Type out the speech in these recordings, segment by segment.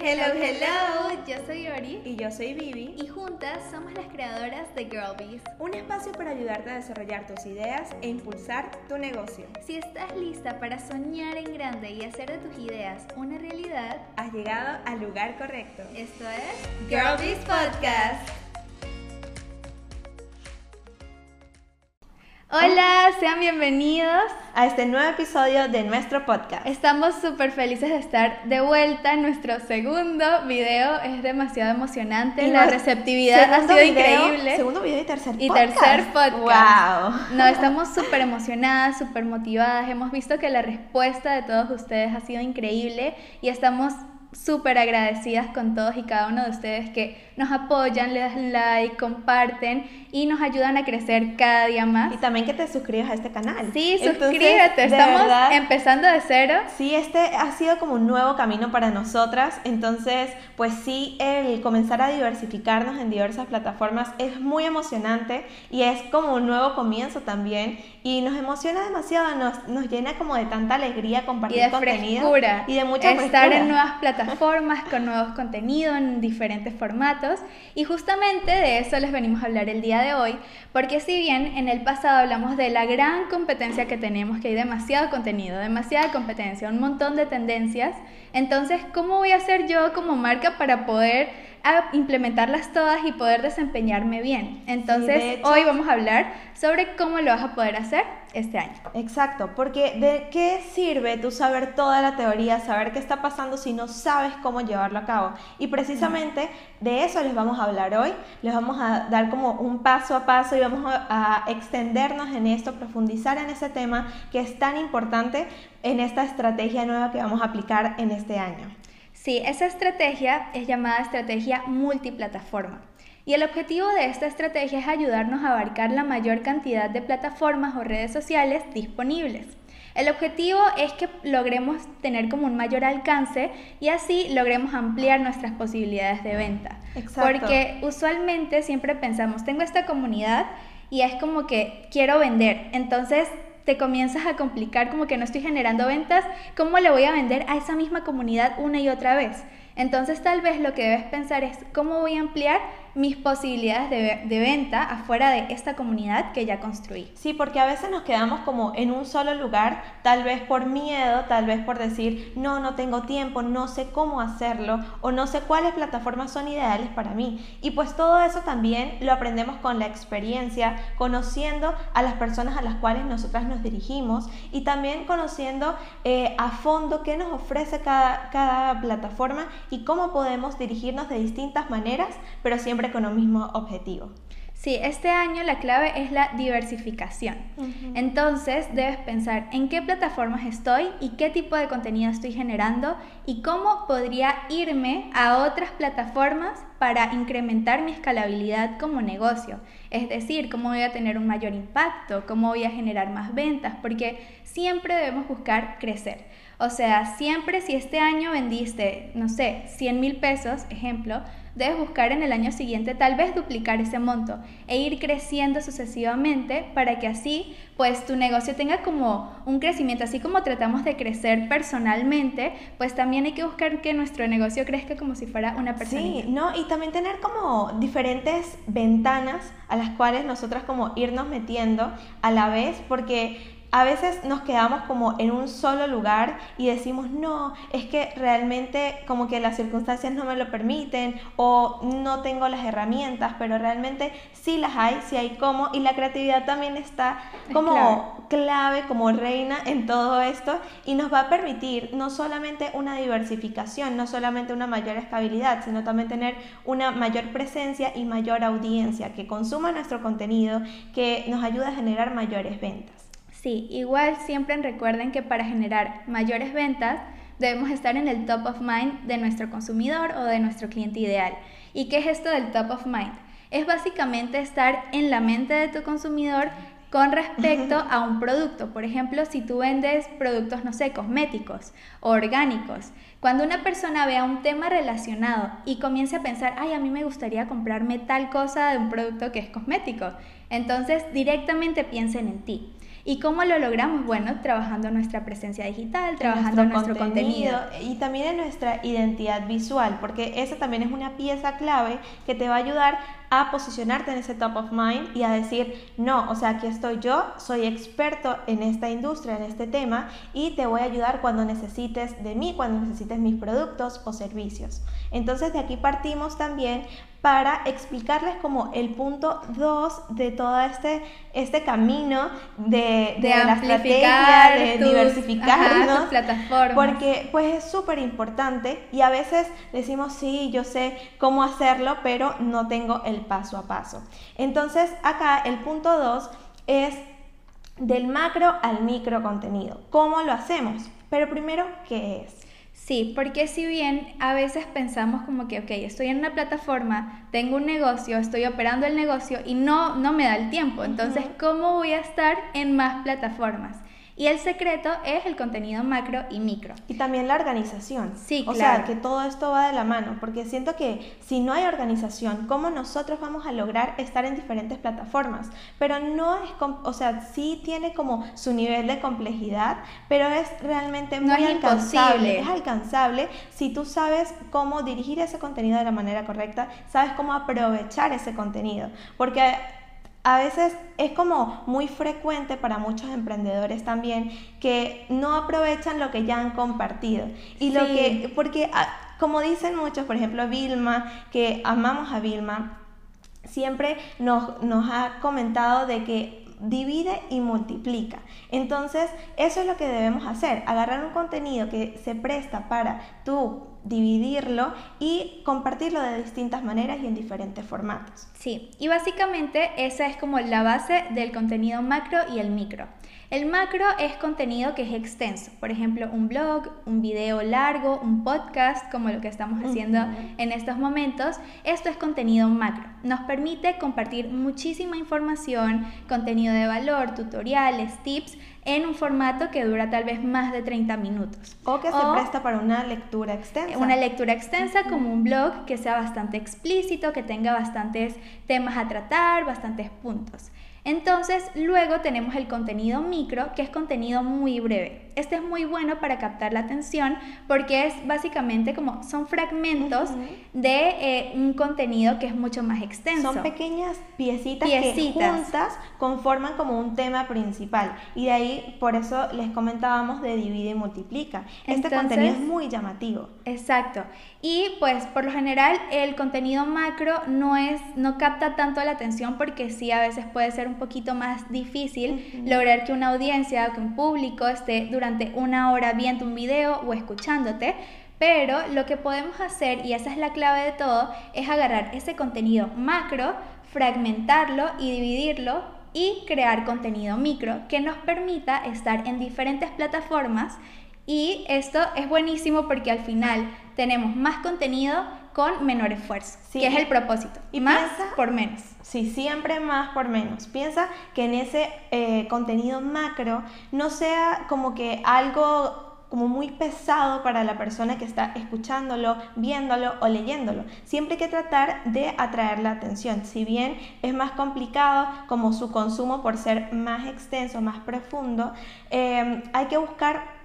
Hello, hello, yo soy Ori Y yo soy Vivi. y juntas somos las creadoras de Girlbies. Un espacio para ayudarte a desarrollar tus ideas e impulsar tu negocio. Si estás lista para soñar en grande y hacer de tus ideas una realidad, Has llegado al lugar correcto. esto es Girlbies Podcast. Hola, sean bienvenidos. A este nuevo episodio de nuestro podcast. Estamos súper felices de estar de vuelta en nuestro segundo video. Es demasiado emocionante. Y La receptividad ha sido video- increíble. Segundo video y tercer Y podcast. tercer podcast. ¡Wow! No, estamos súper emocionadas, súper motivadas. Hemos visto que la respuesta de todos ustedes ha sido increíble y estamos súper agradecidas con todos y cada uno de ustedes que nos apoyan, le dan like, comparten y nos ayudan a crecer cada día más. Y también que te suscribas a este canal. Sí, Entonces, suscríbete, estamos verdad, empezando de cero. Sí, este ha sido como un nuevo camino para nosotras, entonces pues sí, el comenzar a diversificarnos en diversas plataformas es muy emocionante y es como un nuevo comienzo también y nos emociona demasiado, nos, nos llena como de tanta alegría Y compartir de contenido frescura. y de mucha Estar frescura. en nuevas plataformas con nuevos contenidos en diferentes formatos. Y justamente de eso les venimos a hablar el día de hoy. Porque si bien en el pasado hablamos de la gran competencia que tenemos, que hay demasiado contenido, demasiada competencia, un montón de tendencias, entonces, ¿cómo voy a hacer yo como marca para poder ah, implementarlas todas y poder desempeñarme bien? Entonces, hecho- hoy vamos a hablar sobre cómo lo vas a poder hacer este año. Exacto, porque ¿de qué sirve tú saber toda la teoría, saber qué está pasando si no sabes cómo llevarlo a cabo? Y precisamente de eso les vamos a hablar hoy, les vamos a dar como un paso a paso y vamos a, a extendernos en esto, profundizar en ese tema que es tan importante en esta estrategia nueva que vamos a aplicar en este año. Sí, esa estrategia es llamada estrategia multiplataforma. Y el objetivo de esta estrategia es ayudarnos a abarcar la mayor cantidad de plataformas o redes sociales disponibles. El objetivo es que logremos tener como un mayor alcance y así logremos ampliar nuestras posibilidades de venta. Exacto. Porque usualmente siempre pensamos, tengo esta comunidad y es como que quiero vender. Entonces te comienzas a complicar como que no estoy generando ventas, ¿cómo le voy a vender a esa misma comunidad una y otra vez? Entonces tal vez lo que debes pensar es cómo voy a ampliar mis posibilidades de, venta afuera de esta comunidad que ya construí. Sí, porque a veces nos quedamos como en un solo lugar, tal vez por miedo, tal vez por decir, no, no tengo tiempo, no sé cómo hacerlo o no sé cuáles plataformas son ideales para mí. Y pues todo eso también lo aprendemos con la experiencia, conociendo a las personas a las cuales nosotras nos dirigimos y también conociendo eh, a fondo qué nos ofrece cada, cada plataforma y cómo podemos dirigirnos de distintas maneras, pero siempre con un mismo objetivo. Sí, este año la clave es la diversificación. Entonces debes pensar en qué plataformas estoy y qué tipo de contenido estoy generando y cómo podría irme a otras plataformas para incrementar mi escalabilidad como negocio. Es decir, cómo voy a tener un mayor impacto, cómo voy a generar más ventas, porque siempre debemos buscar crecer. O sea, siempre si este año vendiste, no sé, 100 mil pesos, ejemplo, debes buscar en el año siguiente tal vez duplicar ese monto e ir creciendo sucesivamente para que así pues tu negocio tenga como un crecimiento, así como tratamos de crecer personalmente, pues también hay que buscar que nuestro negocio crezca como si fuera una persona. Sí, no, y también tener como diferentes ventanas a las cuales nosotras como irnos metiendo a la vez, porque a veces nos quedamos como en un solo lugar y decimos, no, es que realmente como que las circunstancias no me lo permiten o no tengo las herramientas, pero realmente sí las hay, sí hay cómo y la creatividad también está Es como clave, como reina en todo esto y nos va a permitir no solamente una diversificación, no solamente una mayor estabilidad, sino también tener una mayor presencia y mayor audiencia que consuma nuestro contenido, que nos ayuda a generar mayores ventas. Sí, igual siempre recuerden que para generar mayores ventas debemos estar en el top of mind de nuestro consumidor o de nuestro cliente ideal. ¿Y qué es esto del top of mind? Es básicamente estar en la mente de tu consumidor con respecto a un producto. Por ejemplo, si tú vendes productos, no sé, cosméticos o orgánicos, cuando una persona vea un tema relacionado y comience a pensar, ay, a mí me gustaría comprarme tal cosa de un producto que es cosmético, entonces directamente piensen en ti. ¿Y cómo lo logramos? Bueno, trabajando nuestra presencia digital, trabajando nuestro, contenido, Y también en nuestra identidad visual, porque esa también es una pieza clave que te va a ayudar a posicionarte en ese top of mind y a decir, no, o sea, aquí estoy yo, soy experto en esta industria, en este tema, y te voy a ayudar cuando necesites de mí, cuando necesites mis productos o servicios. Entonces de aquí partimos también para explicarles como el punto 2 de todo este, este camino de, de, la estrategia, de diversificarnos. plataformas. Porque pues es súper importante y a veces decimos, sí, yo sé cómo hacerlo, pero no tengo el paso a paso. Entonces acá el punto 2 es del macro al micro contenido. ¿Cómo lo hacemos? Pero primero, ¿qué es? Sí, porque si bien a veces pensamos como que, ok, estoy en una plataforma, tengo un negocio, estoy operando el negocio y no, no me da el tiempo, entonces, ¿cómo voy a estar en más plataformas? Y el secreto es el contenido macro y micro. Y también la organización. Sí, o sea, que todo esto va de la mano, porque siento que si no hay organización, ¿cómo nosotros vamos a lograr estar en diferentes plataformas? Pero no es, o sea, sí tiene como su nivel de complejidad, pero es realmente muy alcanzable. Es alcanzable si tú sabes cómo dirigir ese contenido de la manera correcta, sabes cómo aprovechar ese contenido, porque a veces es como muy frecuente para muchos emprendedores también que no aprovechan lo que ya han compartido. Y lo que, porque ah, como dicen muchos, por ejemplo, Vilma, que amamos a Vilma, siempre nos, nos ha comentado de que divide y multiplica. Entonces, eso es lo que debemos hacer, agarrar un contenido que se presta para tú dividirlo y compartirlo de distintas maneras y en diferentes formatos. Sí, y básicamente esa es como la base del contenido macro y el micro. El macro es contenido que es extenso, por ejemplo, un blog, un video largo, un podcast, como lo que estamos haciendo en estos momentos. Esto es contenido macro. Nos permite compartir muchísima información, contenido de valor, tutoriales, tips en un formato que dura tal vez más de 30 minutos. O que se presta para una lectura extensa. Una lectura extensa como un blog que sea bastante explícito, que tenga bastantes temas a tratar, bastantes puntos. Entonces, luego tenemos el contenido micro, que es contenido muy breve. Este es muy bueno para captar la atención porque es básicamente como son fragmentos de eh, un contenido que es mucho más extenso. Son pequeñas piecitas, que juntas conforman como un tema principal y de ahí por eso les comentábamos de divide y multiplica. Este contenido es muy llamativo. Exacto. Y pues por lo general el contenido macro no es no capta tanto la atención porque sí a veces puede ser un poquito más difícil lograr que una audiencia, que un público esté durante una hora viendo un video o escuchándote, pero lo que podemos hacer, y esa es la clave de todo, es agarrar ese contenido macro, fragmentarlo y dividirlo y crear contenido micro que nos permita estar en diferentes plataformas y esto es buenísimo porque al final tenemos más contenido con menor esfuerzo, que es el propósito. Y más por menos. Sí, siempre más por menos. Piensa que en ese eh, contenido macro no sea como que algo como muy pesado para la persona que está escuchándolo, viéndolo o leyéndolo. Siempre hay que tratar de atraer la atención. Si bien es más complicado como su consumo por ser más extenso, más profundo, eh, hay que buscar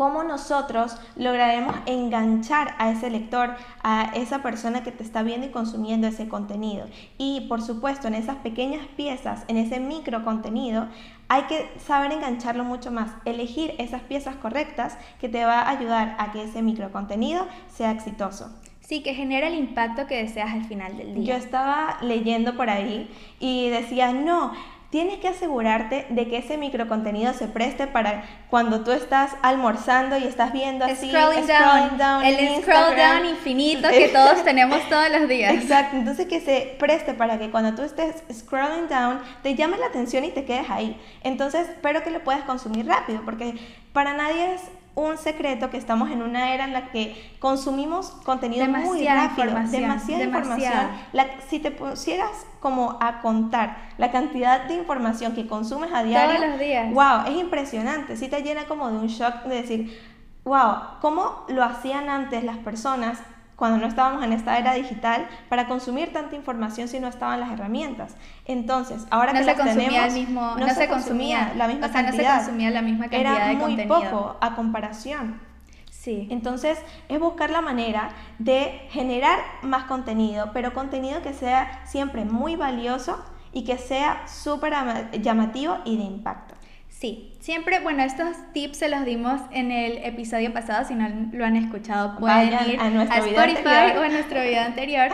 cómo nosotros lograremos enganchar a ese lector, a esa persona que te está viendo y consumiendo ese contenido. Y por supuesto, en esas pequeñas piezas, en ese micro contenido, hay que saber engancharlo mucho más, elegir esas piezas correctas que te va a ayudar a que ese micro contenido sea exitoso. Sí, que genera el impacto que deseas al final del día. Yo estaba leyendo por ahí y decía, no, tienes que asegurarte de que ese microcontenido se preste para cuando tú estás almorzando y estás viendo así, scrolling, down, el scroll down infinito que todos tenemos todos los días. Exacto, entonces que se preste para que cuando tú estés scrolling down te llame la atención y te quedes ahí. Entonces, espero que lo puedas consumir rápido porque para nadie es un secreto que estamos en una era en la que consumimos contenido muy rápido, información, demasiada, información. si te pusieras como a contar la cantidad de información que consumes a diario, todos los días. wow, es impresionante. Si te llena como de un shock de decir, wow, ¿cómo lo hacían antes las personas cuando no estábamos en esta era digital, para consumir tanta información si no estaban las herramientas. Entonces, ahora que las tenemos, el mismo, no, se, consumía, la misma cantidad. No se consumía la misma cantidad era de muy contenido. poco a comparación. Sí. Entonces, es buscar la manera de generar más contenido, pero contenido que sea siempre muy valioso y que sea súper llamativo y de impacto. Sí, siempre, bueno, estos tips se los dimos en el episodio pasado, si no lo han escuchado pueden ir a, nuestro Spotify o a nuestro video anterior.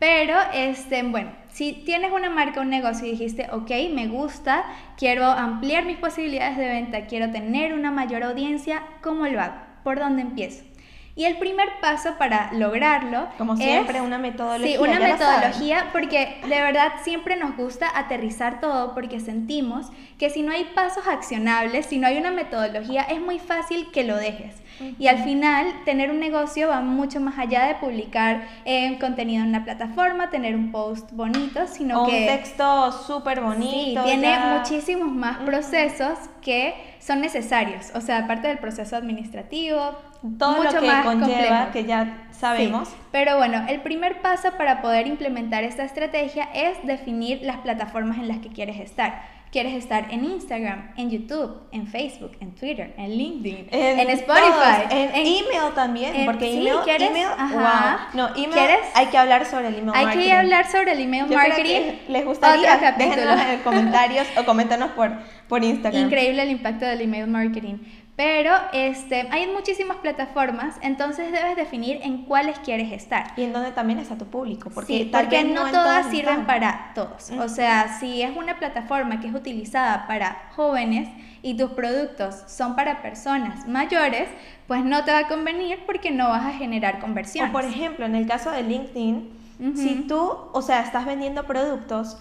Pero, este, bueno, si tienes una marca, un negocio y dijiste, ok, me gusta, quiero ampliar mis posibilidades de venta, quiero tener una mayor audiencia, ¿cómo lo hago? ¿Por dónde empiezo? Y el primer paso para lograrlo como siempre una metodología. Sí, una metodología porque de verdad siempre nos gusta aterrizar todo porque sentimos que si no hay pasos accionables, si no hay una metodología, es muy fácil que lo dejes. Y al final, tener un negocio va mucho más allá de publicar eh, contenido en una plataforma, tener un post bonito, sino que... Un texto súper bonito. Sí, tiene muchísimos más procesos que son necesarios. O sea, aparte del proceso administrativo, todo lo que conlleva, que ya sabemos. pero bueno, el primer paso para poder implementar esta estrategia es definir las plataformas en las que quieres estar. Quieres estar en Instagram, en YouTube, en Facebook, en Twitter, en LinkedIn, en, Spotify, en, email también, porque email, ¿quieres? email, wow. No, email, hay que hablar sobre el email marketing. Hay que hablar sobre el email marketing. les gustaría, déjenos en comentarios o coméntanos por, por Instagram. Increíble el impacto del email marketing. Pero este, hay muchísimas plataformas, entonces debes definir en cuáles quieres estar. Y en dónde también está tu público, porque, sí, porque no, todas sirven para todos. O sea, si es una plataforma que es utilizada para jóvenes y tus productos son para personas mayores, pues no te va a convenir porque no vas a generar conversión. O por ejemplo, en el caso de LinkedIn, si tú, o sea, estás vendiendo productos,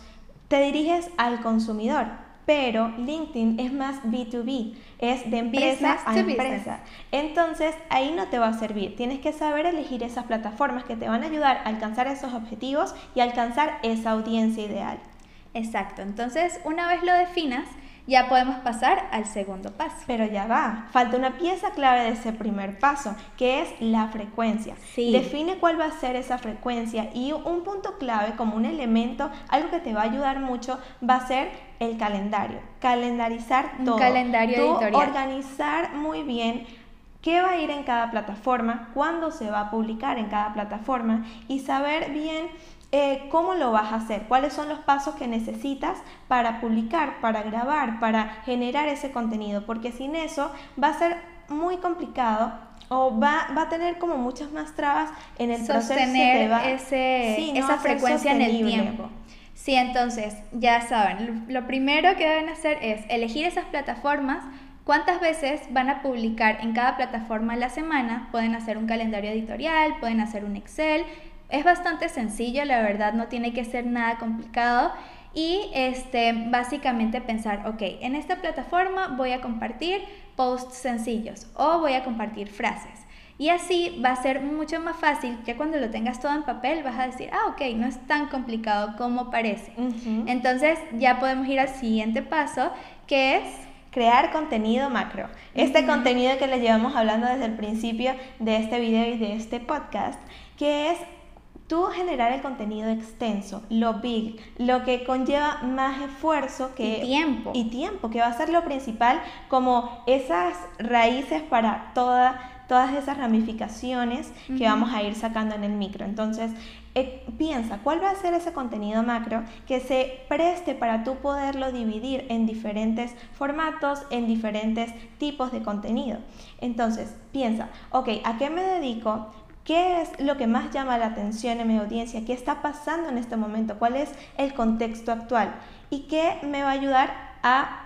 te diriges al consumidor pero LinkedIn es más B2B, es de empresa a empresa. Entonces ahí no te va a servir. Tienes que saber elegir esas plataformas que te van a ayudar a alcanzar esos objetivos y alcanzar esa audiencia ideal. Exacto. Entonces, una vez lo definas, ya podemos pasar al segundo paso. Pero ya va, falta una pieza clave de ese primer paso, que es la frecuencia. Define cuál va a ser esa frecuencia y un punto clave como un elemento, algo que te va a ayudar mucho, va a ser el calendario. Calendarizar todo. Un calendario editorial. Organizar muy bien qué va a ir en cada plataforma, cuándo se va a publicar en cada plataforma y saber bien eh, cómo lo vas a hacer, cuáles son los pasos que necesitas para publicar, para grabar, para generar ese contenido, porque sin eso va a ser muy complicado o va, va a tener como muchas más trabas en el Sostener proceso. ese, esa frecuencia en el tiempo. Sí, entonces, ya saben, lo primero que deben hacer es elegir esas plataformas, cuántas veces van a publicar en cada plataforma a la semana, pueden hacer un calendario editorial, pueden hacer un Excel, es bastante sencillo, la verdad, no tiene que ser nada complicado. Y este, básicamente pensar, ok, en esta plataforma voy a compartir posts sencillos o voy a compartir frases. Y así va a ser mucho más fácil que cuando lo tengas todo en papel vas a decir, ah, ok, no es tan complicado como parece. Entonces ya podemos ir al siguiente paso, que es crear contenido macro. Este contenido que les llevamos hablando desde el principio de este video y de este podcast, que es tú generar el contenido extenso, lo big, lo que conlleva más esfuerzo que y tiempo y tiempo, que va a ser lo principal como esas raíces para toda todas esas ramificaciones que vamos a ir sacando en el micro. Entonces, eh, piensa, ¿cuál va a ser ese contenido macro que se preste para tú poderlo dividir en diferentes formatos, en diferentes tipos de contenido? Entonces, piensa, ok, ¿a qué me dedico? ¿Qué es lo que más llama la atención en mi audiencia? ¿Qué está pasando en este momento? ¿Cuál es el contexto actual? ¿Y qué me va a ayudar a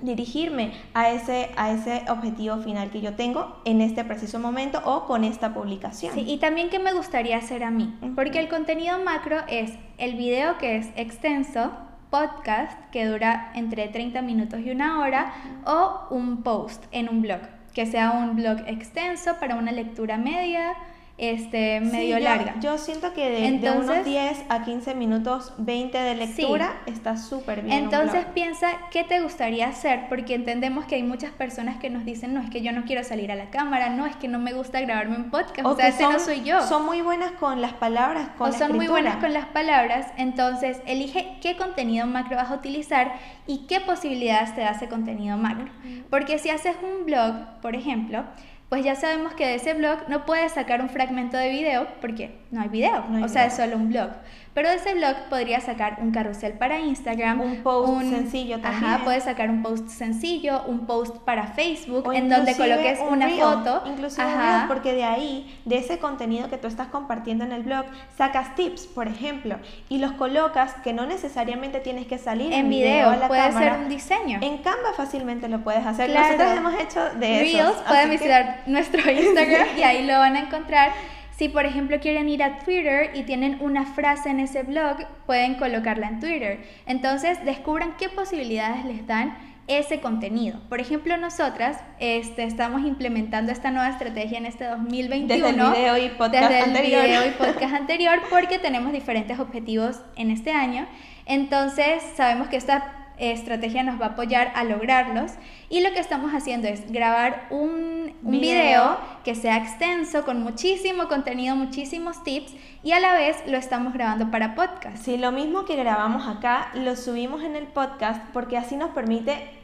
dirigirme a ese, a ese objetivo final que yo tengo en este preciso momento o con esta publicación. Sí, y también qué me gustaría hacer a mí, porque el contenido macro es el video que es extenso, podcast que dura entre 30 minutos y una hora o un post en un blog, que sea un blog extenso para una lectura media este, medio larga. Yo siento que de, unos 10 a 15 minutos, 20 de lectura, está súper bien. Entonces piensa qué te gustaría hacer, porque entendemos que hay muchas personas que nos dicen, no, es que yo no quiero salir a la cámara, no, es que no me gusta grabarme un podcast, o, sea, ese no soy yo. Son muy buenas con las palabras, con o son muy buenas con las palabras, entonces elige qué contenido macro vas a utilizar y qué posibilidades te da ese contenido macro. Porque si haces un blog, por ejemplo, pues ya sabemos que de ese blog no puedes sacar un fragmento de video porque no hay video, o sea, es solo un blog. Pero de ese blog podría sacar un carrusel para Instagram. Un post sencillo también. Ajá, puedes sacar un post sencillo, un post para Facebook en donde coloques una foto. Inclusive ajá. porque de ahí, de ese contenido que tú estás compartiendo en el blog, sacas tips, por ejemplo, y los colocas que no necesariamente tienes que salir en, video, a la puede ser un diseño. En Canva fácilmente lo puedes hacer. Nosotros hemos hecho de Reels, pueden visitar nuestro Instagram y ahí lo van a encontrar. Si por ejemplo quieren ir a Twitter y tienen una frase en ese blog, pueden colocarla en Twitter. Entonces descubran qué posibilidades les dan ese contenido. Por ejemplo, nosotras este, estamos implementando esta nueva estrategia en este 2021. Desde el video y podcast desde anterior. el video y podcast anterior porque tenemos diferentes objetivos en este año. Entonces, sabemos que esta estrategia nos va a apoyar a lograrlos. Y lo que estamos haciendo es grabar un, un video. que sea extenso, con muchísimo contenido, muchísimos tips, y a la vez lo estamos grabando para podcast. Sí, lo mismo que grabamos acá, lo subimos en el podcast porque así nos permite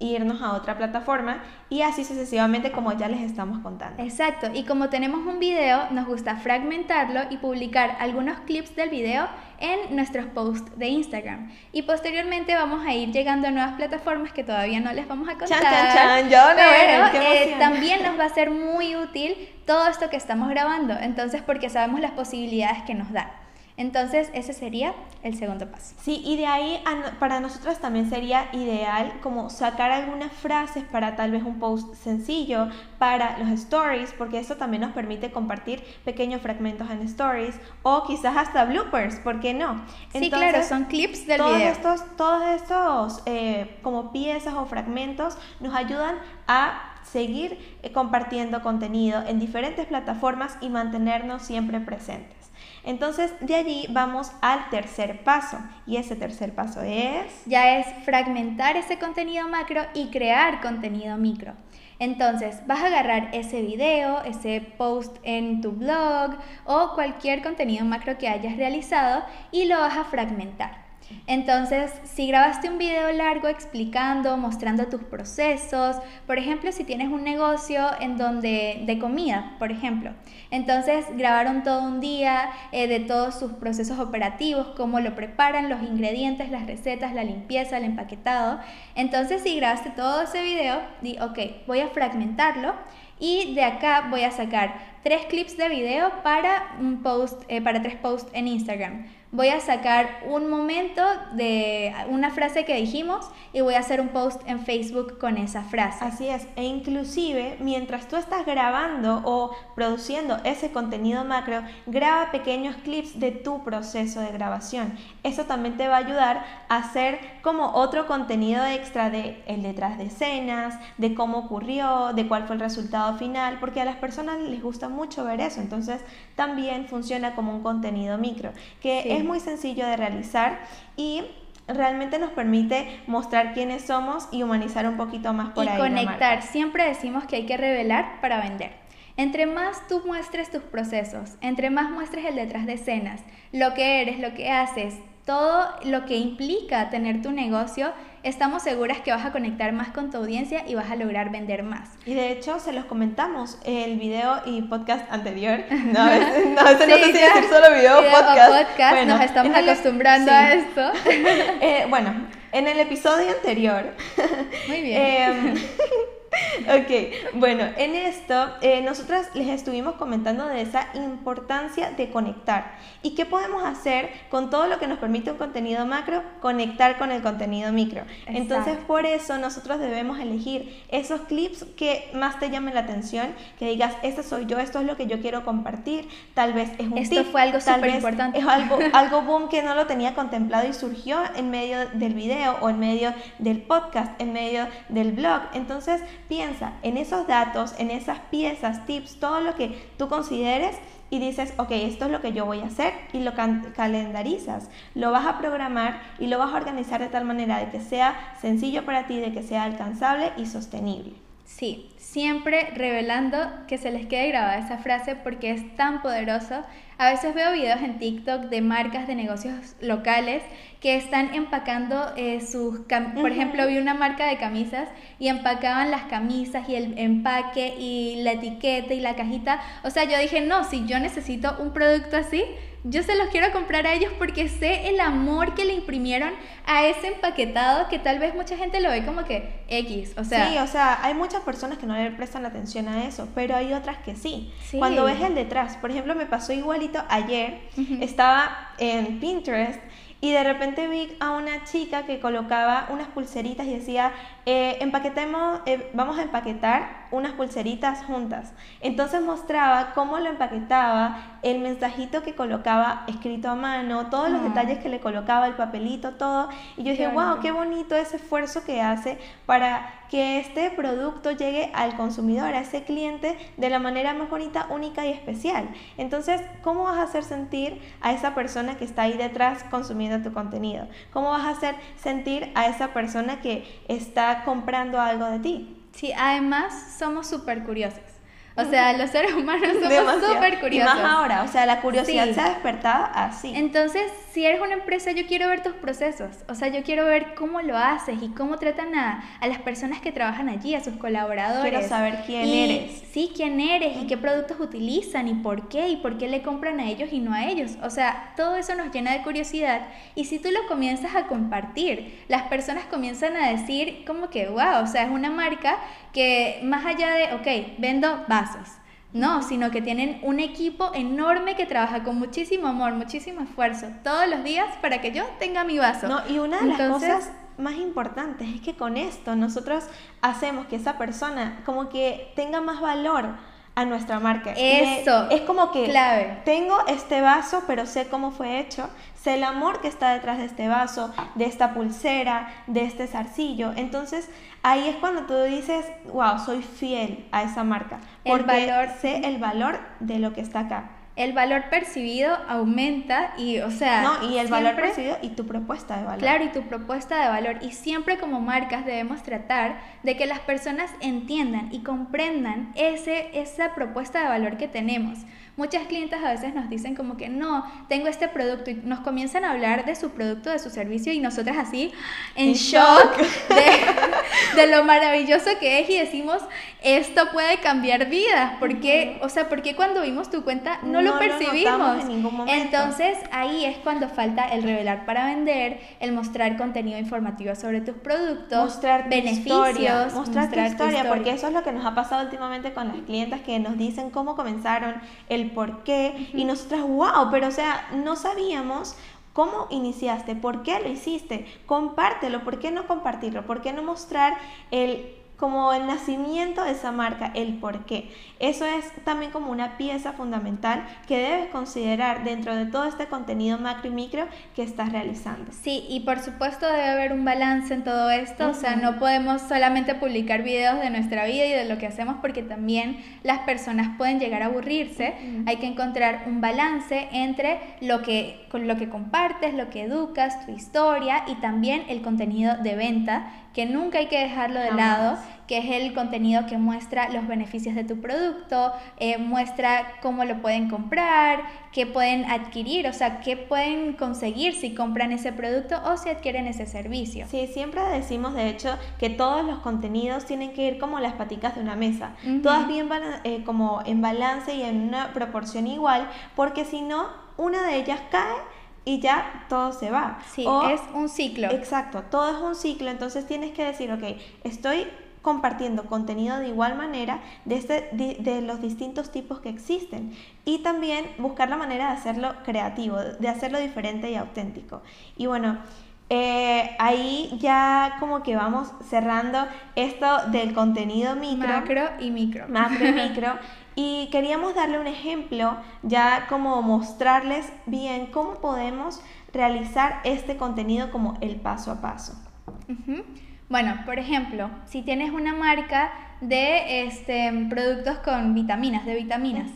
irnos a otra plataforma y así sucesivamente como ya les estamos contando. Exacto, y como tenemos un video, nos gusta fragmentarlo y publicar algunos clips del video en nuestros posts de Instagram. Y posteriormente vamos a ir llegando a nuevas plataformas que todavía no les vamos a contar. Chan, Yo pero eh, también nos va a ser muy útil todo esto que estamos grabando, entonces porque sabemos las posibilidades que nos da. Entonces, ese sería el segundo paso. Sí, y de ahí para nosotras también sería ideal como sacar algunas frases para tal vez un post sencillo, para los stories, porque eso también nos permite compartir pequeños fragmentos en stories o quizás hasta bloopers, ¿por qué no? sí, claro, son clips del todos video. Estos, todos estos eh, como piezas o fragmentos nos ayudan a seguir eh, compartiendo contenido en diferentes plataformas y mantenernos siempre presentes. Entonces de allí vamos al tercer paso y ese tercer paso es... Ya es fragmentar ese contenido macro y crear contenido micro. Entonces, vas a agarrar ese video, ese post en tu blog o cualquier contenido macro que hayas realizado y lo vas a fragmentar. Entonces, si grabaste un video largo explicando, mostrando tus procesos, por ejemplo, si tienes un negocio en donde de comida, por ejemplo, entonces grabaron todo un día eh, de todos sus procesos operativos, cómo lo preparan, los ingredientes, las recetas, la limpieza, el empaquetado. Entonces, si grabaste todo ese video, di, ok, voy a fragmentarlo y de acá voy a sacar tres clips de video para un post, eh, para tres posts en Instagram voy a sacar un momento de una frase que dijimos y voy a hacer un post en Facebook con esa frase. Así es, e inclusive mientras tú estás grabando o produciendo ese contenido macro, graba pequeños clips de tu proceso de grabación. Eso también te va a ayudar a hacer como otro contenido extra de el detrás de escenas, de cómo ocurrió, de cuál fue el resultado final, porque a las personas les gusta mucho ver eso, entonces también funciona como un contenido micro, que es muy sencillo de realizar y realmente nos permite mostrar quiénes somos y humanizar un poquito más por y ahí. Y conectar. Siempre decimos que hay que revelar para vender. Entre más tú muestres tus procesos, entre más muestres el detrás de escenas, lo que eres, lo que haces, todo lo que implica tener tu negocio, estamos seguras que vas a conectar más con tu audiencia y vas a lograr vender más. Y de hecho, se los comentamos el video y podcast anterior. No, no, no sé si decir solo video, o podcast. nos estamos acostumbrando a esto. Eh, bueno, en el episodio anterior. Muy bien. Em, ok, bueno, en esto eh, nosotras les estuvimos comentando de esa importancia de conectar y qué podemos hacer con todo lo que nos permite un contenido macro, conectar con el contenido micro. Entonces, por eso nosotros debemos elegir esos clips que más te llamen la atención, que digas, este soy yo, esto es lo que yo quiero compartir, tal vez es un Esto fue algo súper importante. Es algo, algo boom que no lo tenía contemplado y surgió en medio del video o en medio del podcast, en medio del blog. Entonces, piensa en esos datos, en esas piezas, tips, todo lo que tú consideres y dices, ok, esto es lo que yo voy a hacer y lo calendarizas, lo vas a programar y lo vas a organizar de tal manera de que sea sencillo para ti, de que sea alcanzable y sostenible. Sí, siempre revelando que se les quede grabada esa frase porque es tan poderoso. A veces veo videos en TikTok de marcas de negocios locales que están empacando eh, sus... Por ejemplo, vi una marca de camisas y empacaban las camisas y el empaque y la etiqueta y la cajita. O sea, yo dije, no, si yo necesito un producto así, yo se los quiero comprar a ellos porque sé el amor que le imprimieron a ese empaquetado que tal vez mucha gente lo ve como que X, o sea... Sí, o sea, hay muchas personas que no le prestan atención a eso, pero hay otras que sí. Cuando ves el detrás, por ejemplo, me pasó igualito ayer, estaba en Pinterest y de repente vi a una chica que colocaba unas pulseritas y decía, eh, empaquetemos, eh, vamos a empaquetar unas pulseritas juntas. Entonces mostraba cómo lo empaquetaba, el mensajito que colocaba escrito a mano, todos los ah. detalles que le colocaba, el papelito, todo. Y yo dije, wow, qué bonito ese esfuerzo que hace para que este producto llegue al consumidor, a ese cliente, de la manera más bonita, única y especial. Entonces, ¿cómo vas a hacer sentir a esa persona que está ahí detrás consumiendo tu contenido? ¿Cómo vas a hacer sentir a esa persona que está comprando algo de ti. Sí, además somos súper curiosos. O sea, los seres humanos somos súper curiosos. Y más ahora, o sea, la curiosidad se ha despertado así. Entonces, si eres una empresa, yo quiero ver tus procesos. O sea, yo quiero ver cómo lo haces y cómo tratan a, a las personas que trabajan allí, a sus colaboradores. Quiero saber quién eres. Sí, quién eres y qué productos utilizan y por qué y por qué le compran a ellos y no a ellos. O sea, todo eso nos llena de curiosidad y si tú lo comienzas a compartir, las personas comienzan a decir como que, wow, o sea, es una marca que más allá de, ok, vendo vasos, no, sino que tienen un equipo enorme que trabaja con muchísimo amor, muchísimo esfuerzo todos los días para que yo tenga mi vaso. No, y una de las cosas más importantes es que con esto nosotros hacemos que esa persona como que tenga más valor a nuestra marca. Eso. es como que clave. tengo este vaso, pero sé cómo fue hecho, sé el amor que está detrás de este vaso, de esta pulsera, de este zarcillo. Entonces, ahí es cuando tú dices, wow, soy fiel a esa marca. Porque el valor. sé el valor de lo que está acá el valor percibido aumenta y, o sea... No, y el valor percibido y tu propuesta de valor. Claro, y tu propuesta de valor. Y siempre como marcas debemos tratar de que las personas entiendan y comprendan ese, esa propuesta de valor que tenemos. Muchas clientes a veces nos dicen como que no, tengo este producto y nos comienzan a hablar de su producto, de su servicio y nosotras así en, shock, De, lo maravilloso que es y decimos, esto puede cambiar vidas. porque O sea, porque cuando vimos tu cuenta no, lo percibimos? en ningún momento. Entonces ahí es cuando falta el revelar para vender, el mostrar contenido informativo sobre tus productos, mostrar beneficios, mostrar, tu historia, porque eso es lo que nos ha pasado últimamente con las clientas que nos dicen cómo comenzaron el por qué. Y nosotras, wow, pero o sea, no sabíamos ¿Cómo iniciaste? ¿Por qué lo hiciste? Compártelo. ¿Por qué no compartirlo? ¿Por qué no mostrar el como el nacimiento de esa marca, el por qué. Eso es también como una pieza fundamental que debes considerar dentro de todo este contenido macro y micro que estás realizando. Sí, y por supuesto debe haber un balance en todo esto, o sea, no podemos solamente publicar videos de nuestra vida y de lo que hacemos porque también las personas pueden llegar a aburrirse. Hay que encontrar un balance entre lo que, con lo que compartes, lo que educas, tu historia y también el contenido de venta que nunca hay que dejarlo de lado, que es el contenido que muestra los beneficios de tu producto, eh, muestra cómo lo pueden comprar, qué pueden adquirir, o sea, qué pueden conseguir si compran ese producto o si adquieren ese servicio. Sí, siempre decimos, de hecho, que todos los contenidos tienen que ir como las paticas de una mesa, todas bien eh, como en balance y en una proporción igual, porque si no, una de ellas cae y ya todo se va. Sí, es un ciclo. Exacto, todo es un ciclo, entonces tienes que decir, ok, estoy compartiendo contenido de igual manera de, este, de, los distintos tipos que existen y también buscar la manera de hacerlo creativo, de hacerlo diferente y auténtico. Y bueno, eh, ahí ya como que vamos cerrando esto del contenido micro. Macro y micro. Macro y micro. Y queríamos darle un ejemplo, ya como mostrarles bien cómo podemos realizar este contenido como el paso a paso. Bueno, por ejemplo, si tienes una marca de este, productos con vitaminas, de vitaminas.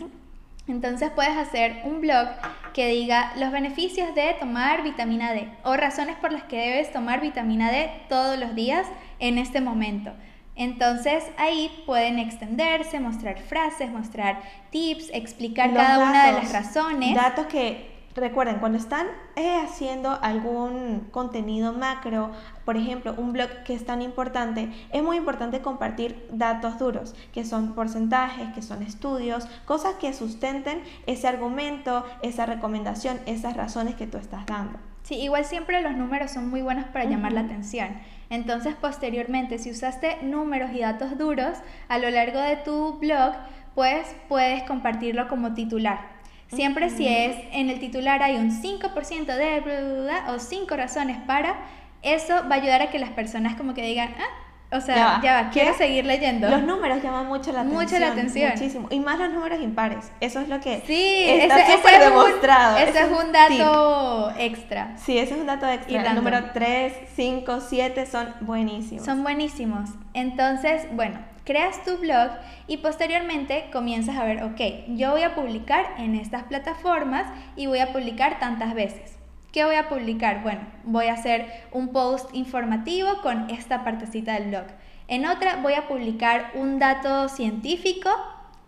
Entonces puedes hacer un blog que diga los beneficios de tomar vitamina D o razones por las que debes tomar vitamina D todos los días en este momento. Entonces ahí pueden extenderse, mostrar frases, mostrar tips, explicar cada una de las razones. Datos que Recuerden, cuando están eh, haciendo algún contenido macro, por ejemplo, un blog que es tan importante, es muy importante compartir datos duros, que son porcentajes, que son estudios, cosas que sustenten ese argumento, esa recomendación, esas razones que tú estás dando. Sí, igual siempre los números son muy buenos para llamar la atención. Entonces, posteriormente, si usaste números y datos duros a lo largo de tu blog, pues puedes compartirlo como titular. Siempre si es en el titular hay un 5% de o 5 razones para, eso va a ayudar a que las personas como que digan, ah, o sea, ya va, quiero seguir leyendo. Los números llaman mucho la atención. Mucho la atención. Muchísimo. Y más los números impares. Eso es lo que sí, está súper demostrado. ese es un dato extra. Sí, ese es un dato extra. Y el número 3, 5, 7 son buenísimos. Son buenísimos. Entonces, bueno, creas tu blog y posteriormente comienzas a ver, ok, yo voy a publicar en estas plataformas y voy a publicar tantas veces. ¿Qué voy a publicar? Bueno, voy a hacer un post informativo con esta partecita del blog. En otra voy a publicar un dato científico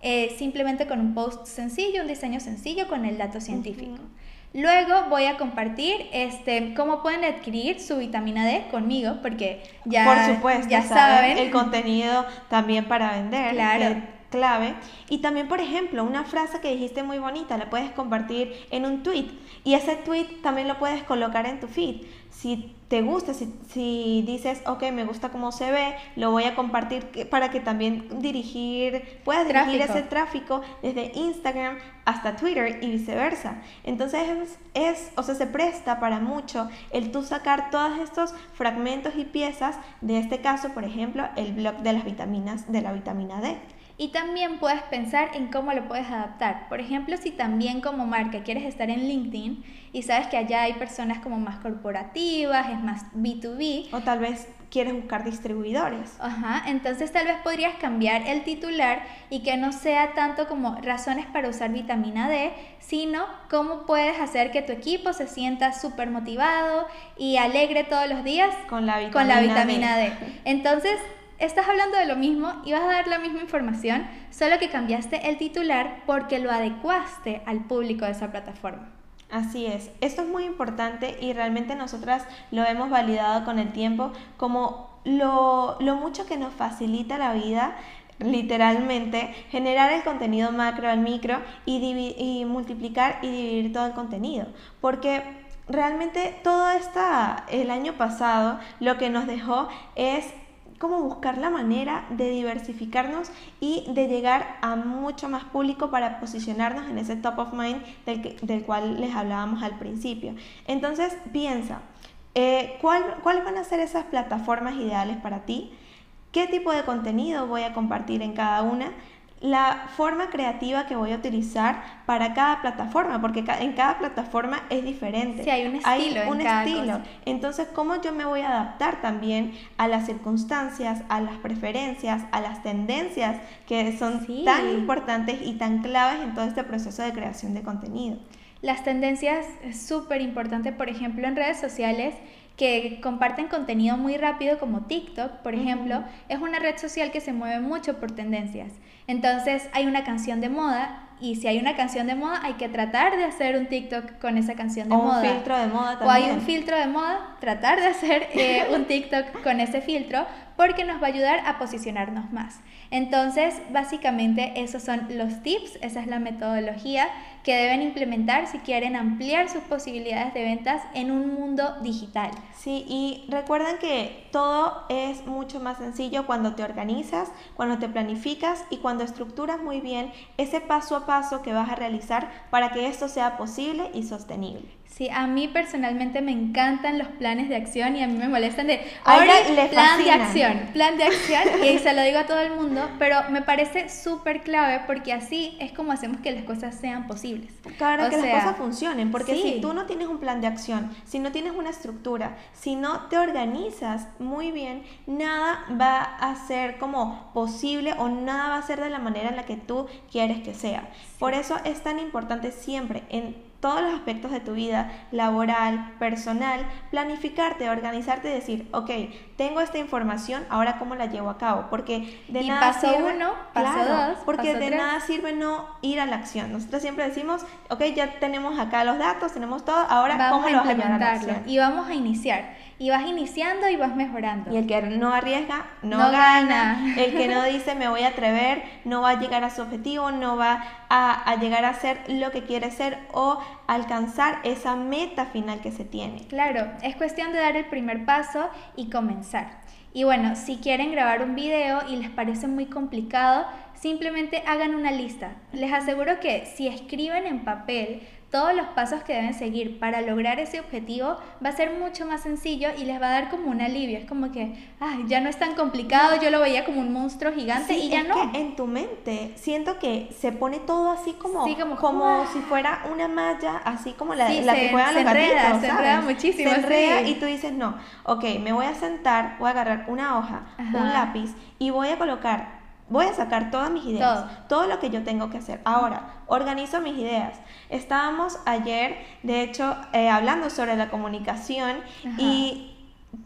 eh, simplemente con un post sencillo, un diseño sencillo con el dato científico. Luego voy a compartir este, cómo pueden adquirir su vitamina D conmigo, porque ya, Por supuesto, ya saben, el contenido también para vender. Claro. Clave. Y también, por ejemplo, una frase que dijiste muy bonita, la puedes compartir en un tweet y ese tweet también lo puedes colocar en tu feed. Si te gusta, si, dices, ok, me gusta cómo se ve, lo voy a compartir para que también dirigir, puedas dirigir ese tráfico desde Instagram hasta Twitter y viceversa. Entonces es, es, o sea, se presta para mucho el tú sacar todos estos fragmentos y piezas de este caso, por ejemplo, el blog de las vitaminas, de la vitamina D. Y también puedes pensar en cómo lo puedes adaptar. Por ejemplo, si también como marca quieres estar en LinkedIn y sabes que allá hay personas como más corporativas, es más B2B. O tal vez quieres buscar distribuidores. Ajá, entonces tal vez podrías cambiar el titular y que no sea tanto como razones para usar vitamina D, sino cómo puedes hacer que tu equipo se sienta súper motivado y alegre todos los días con la vitamina, con la vitamina D. Entonces, estás hablando de lo mismo y vas a dar la misma información, solo que cambiaste el titular porque lo adecuaste al público de esa plataforma. Así es, esto es muy importante y realmente nosotras lo hemos validado con el tiempo como lo, mucho que nos facilita la vida literalmente generar el contenido macro al micro y, y multiplicar y dividir todo el contenido. Porque realmente todo esta, el año pasado, lo que nos dejó es cómo buscar la manera de diversificarnos y de llegar a mucho más público para posicionarnos en ese top of mind del, del cual les hablábamos al principio. Entonces, piensa, eh, ¿cuáles van a ser esas plataformas ideales para ti? ¿Qué tipo de contenido voy a compartir en cada una? La forma creativa que voy a utilizar para cada plataforma, porque en cada plataforma es diferente. Sí, hay un estilo. Hay un estilo. Entonces, ¿cómo yo me voy a adaptar también a las circunstancias, a las preferencias, a las tendencias que son tan importantes y tan claves en todo este proceso de creación de contenido? Las tendencias es súper importante, por ejemplo, en redes sociales que comparten contenido muy rápido como TikTok, por ejemplo, es una red social que se mueve mucho por tendencias. Entonces hay una canción de moda y si hay una canción de moda hay que tratar de hacer un TikTok con esa canción de o moda. un filtro de moda también. O hay un filtro de moda, tratar de hacer eh, un TikTok con ese filtro porque nos va a ayudar a posicionarnos más. Entonces, básicamente esos son los tips, esa es la metodología que deben implementar si quieren ampliar sus posibilidades de ventas en un mundo digital. Sí, y recuerden que todo es mucho más sencillo cuando te organizas, cuando te planificas y cuando estructuras muy bien ese paso a paso que vas a realizar para que esto sea posible y sostenible. Sí, a mí personalmente me encantan los planes de acción y a mí me molestan de ahora plan de acción plan de acción, y se lo digo a todo el mundo, pero me parece súper clave porque así es como hacemos que las cosas sean posibles. Claro, que las cosas funcionen, porque si tú no tienes un plan de acción, si no tienes una estructura, si no te organizas muy bien, nada va a ser como posible o nada va a ser de la manera en la que tú quieres que sea. Por eso es tan importante siempre en todos los aspectos de tu vida, laboral, personal, planificarte, organizarte y decir, ok, tengo esta información, ahora cómo la llevo a cabo, porque de nada paso uno, paso dos, porque de nada sirve no ir a la acción. Nosotros siempre decimos, ok, ya tenemos acá los datos, tenemos todo, ahora cómo lo vas a llevar a la acción. Y vamos a iniciar y vas iniciando y vas mejorando. Y el que no arriesga, no, gana. El que no dice me voy a atrever, no va a llegar a su objetivo, no va a, a, llegar a ser lo que quiere ser o alcanzar esa meta final que se tiene. Claro, es cuestión de dar el primer paso y comenzar. Y bueno, si quieren grabar un video y les parece muy complicado, simplemente hagan una lista. Les aseguro que si escriben en papel todos los pasos que deben seguir para lograr ese objetivo va a ser mucho más sencillo y les va a dar como un alivio. Es como que, ay, ya no es tan complicado, yo lo veía como un monstruo gigante y ya no. Que en tu mente siento que se pone todo así como, como, si fuera una malla, así como la, la que juegan los gatitos. Se enreda muchísimo. Se enreda y tú dices, no, ok, me voy a sentar, voy a agarrar una hoja, un lápiz y voy a colocar Voy a sacar todas mis ideas, todo. lo que yo tengo que hacer. Ahora, organizo mis ideas. Estábamos ayer, de hecho, eh, hablando sobre la comunicación y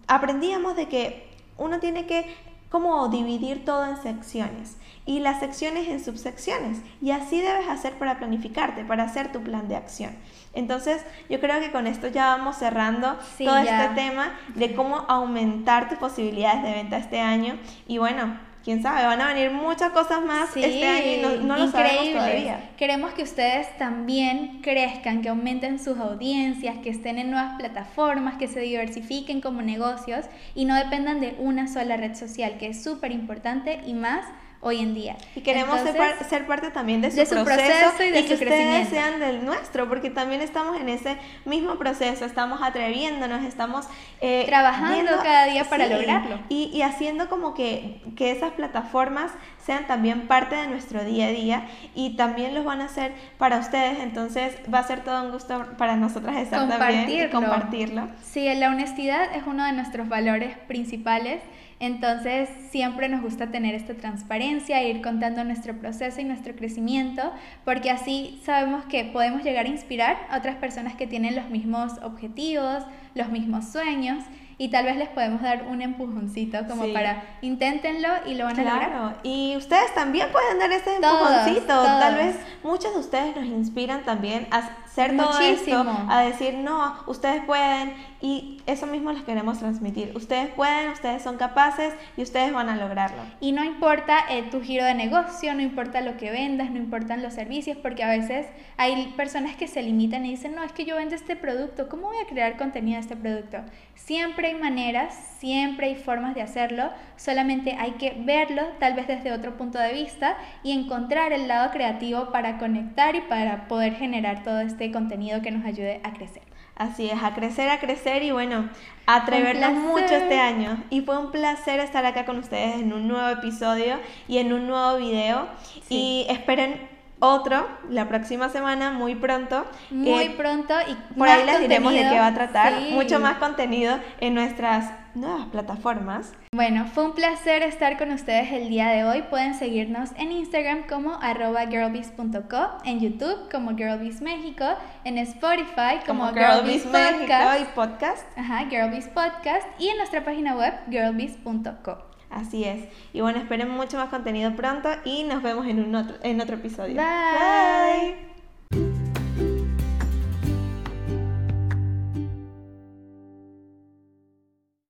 aprendíamos de que uno tiene que como dividir todo en secciones y las secciones en subsecciones. Y así debes hacer para planificarte, para hacer tu plan de acción. Entonces, yo creo que con esto ya vamos cerrando todo este tema de cómo aumentar tus posibilidades de venta este año. Y bueno, quién sabe, van a venir muchas cosas más este año y no, lo sabemos todavía. Queremos que ustedes también crezcan, que aumenten sus audiencias, que estén en nuevas plataformas, que se diversifiquen como negocios y no dependan de una sola red social, que es súper importante y más hoy en día. Y queremos ser, parte también de su, proceso, y, de que ustedes sean del nuestro, porque también estamos en ese mismo proceso, estamos atreviéndonos, estamos eh, trabajando cada día para lograrlo. Y, y, haciendo como que, que esas plataformas sean también parte de nuestro día a día y también los van a hacer para ustedes, entonces va a ser todo un gusto para nosotras estar también y compartirlo. Sí, la honestidad es uno de nuestros valores principales entonces, siempre nos gusta tener esta transparencia, ir contando nuestro proceso y nuestro crecimiento, porque así sabemos que podemos llegar a inspirar a otras personas que tienen los mismos objetivos, los mismos sueños y tal vez les podemos dar un empujoncito como para inténtenlo y lo van a lograr. Claro, y ustedes también pueden dar ese empujoncito. Tal vez muchos de ustedes nos inspiran también a ser todo esto, a decir, no, ustedes pueden y eso mismo les queremos transmitir. Ustedes pueden, ustedes son capaces y ustedes van a lograrlo. Y no importa eh, tu giro de negocio, no importa lo que vendas, no importan los servicios, porque a veces hay personas que se limitan y dicen, no, es que yo vendo este producto, ¿cómo voy a crear contenido de este producto? Siempre hay maneras, siempre hay formas de hacerlo, solamente hay que verlo tal vez desde otro punto de vista y encontrar el lado creativo para conectar y para poder generar todo este contenido que nos ayude a crecer. Así es, a crecer, a crecer y bueno, a atrevernos mucho este año. Y fue un placer estar acá con ustedes en un nuevo episodio y en un nuevo video. Y esperen otro la próxima semana, muy pronto. Muy eh, pronto y por ahí les diremos de qué va a tratar. Mucho más contenido en nuestras nuevas plataformas. Bueno, fue un placer estar con ustedes el día de hoy. Pueden seguirnos en Instagram como arroba girlbees.co, en YouTube como Girlbees México, en Spotify como, como Girlbees México y podcast. Ajá, Girlbees Podcast y en nuestra página web girlbees.co. Así es. Y bueno, esperen mucho más contenido pronto y nos vemos en, un otro, en otro episodio. Bye.